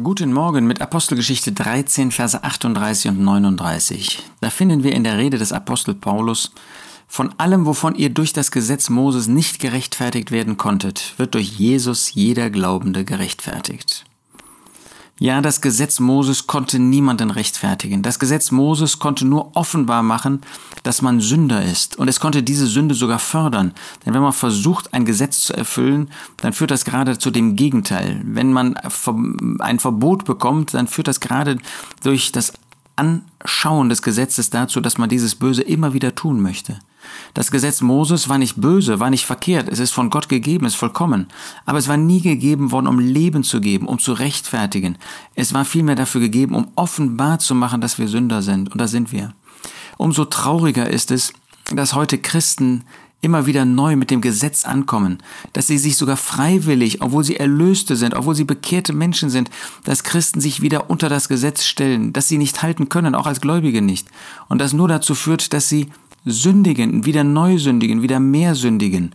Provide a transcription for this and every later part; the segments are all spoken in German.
Guten Morgen mit Apostelgeschichte 13, Verse 38 und 39. Da finden wir in der Rede des Apostel Paulus, von allem, wovon ihr durch das Gesetz Moses nicht gerechtfertigt werden konntet, wird durch Jesus jeder Glaubende gerechtfertigt. Ja, das Gesetz Moses konnte niemanden rechtfertigen. Das Gesetz Moses konnte nur offenbar machen, dass man Sünder ist. Und es konnte diese Sünde sogar fördern. Denn wenn man versucht, ein Gesetz zu erfüllen, dann führt das gerade zu dem Gegenteil. Wenn man ein Verbot bekommt, dann führt das gerade durch das Anschauen des Gesetzes dazu, dass man dieses Böse immer wieder tun möchte. Das Gesetz Moses war nicht böse, war nicht verkehrt, es ist von Gott gegeben, es ist vollkommen. Aber es war nie gegeben worden, um Leben zu geben, um zu rechtfertigen. Es war vielmehr dafür gegeben, um offenbar zu machen, dass wir Sünder sind. Und da sind wir. Umso trauriger ist es, dass heute Christen immer wieder neu mit dem Gesetz ankommen, dass sie sich sogar freiwillig, obwohl sie Erlöste sind, obwohl sie bekehrte Menschen sind, dass Christen sich wieder unter das Gesetz stellen, dass sie nicht halten können, auch als Gläubige nicht. Und das nur dazu führt, dass sie sündigen, wieder neu sündigen, wieder mehr sündigen.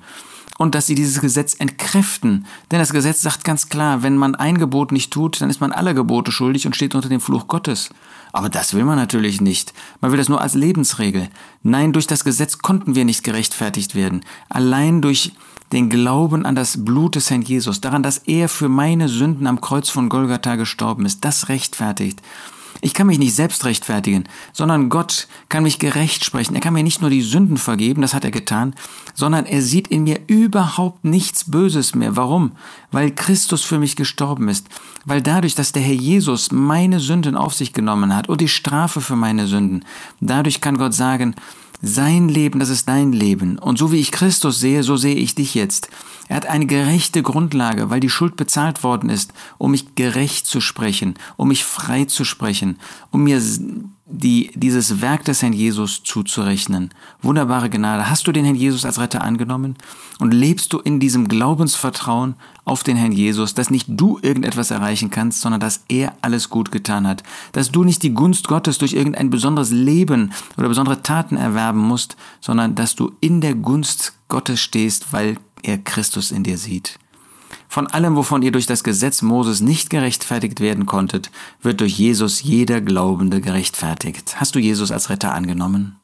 Und dass sie dieses Gesetz entkräften. Denn das Gesetz sagt ganz klar, wenn man ein Gebot nicht tut, dann ist man alle Gebote schuldig und steht unter dem Fluch Gottes. Aber das will man natürlich nicht. Man will das nur als Lebensregel. Nein, durch das Gesetz konnten wir nicht gerechtfertigt werden. Allein durch den Glauben an das Blut des Herrn Jesus, daran, dass er für meine Sünden am Kreuz von Golgatha gestorben ist, das rechtfertigt. Ich kann mich nicht selbst rechtfertigen, sondern Gott kann mich gerecht sprechen. Er kann mir nicht nur die Sünden vergeben, das hat er getan, sondern er sieht in mir überhaupt nichts Böses mehr. Warum? Weil Christus für mich gestorben ist. Weil dadurch, dass der Herr Jesus meine Sünden auf sich genommen hat und die Strafe für meine Sünden, dadurch kann Gott sagen, sein Leben, das ist dein Leben. Und so wie ich Christus sehe, so sehe ich dich jetzt. Er hat eine gerechte Grundlage, weil die Schuld bezahlt worden ist, um mich gerecht zu sprechen, um mich frei zu sprechen, um mir die, dieses Werk des Herrn Jesus zuzurechnen. Wunderbare Gnade. Hast du den Herrn Jesus als Retter angenommen? Und lebst du in diesem Glaubensvertrauen auf den Herrn Jesus, dass nicht du irgendetwas erreichen kannst, sondern dass er alles gut getan hat. Dass du nicht die Gunst Gottes durch irgendein besonderes Leben oder besondere Taten erwerben musst, sondern dass du in der Gunst Gottes stehst, weil er Christus in dir sieht. Von allem, wovon ihr durch das Gesetz Moses nicht gerechtfertigt werden konntet, wird durch Jesus jeder Glaubende gerechtfertigt. Hast du Jesus als Retter angenommen?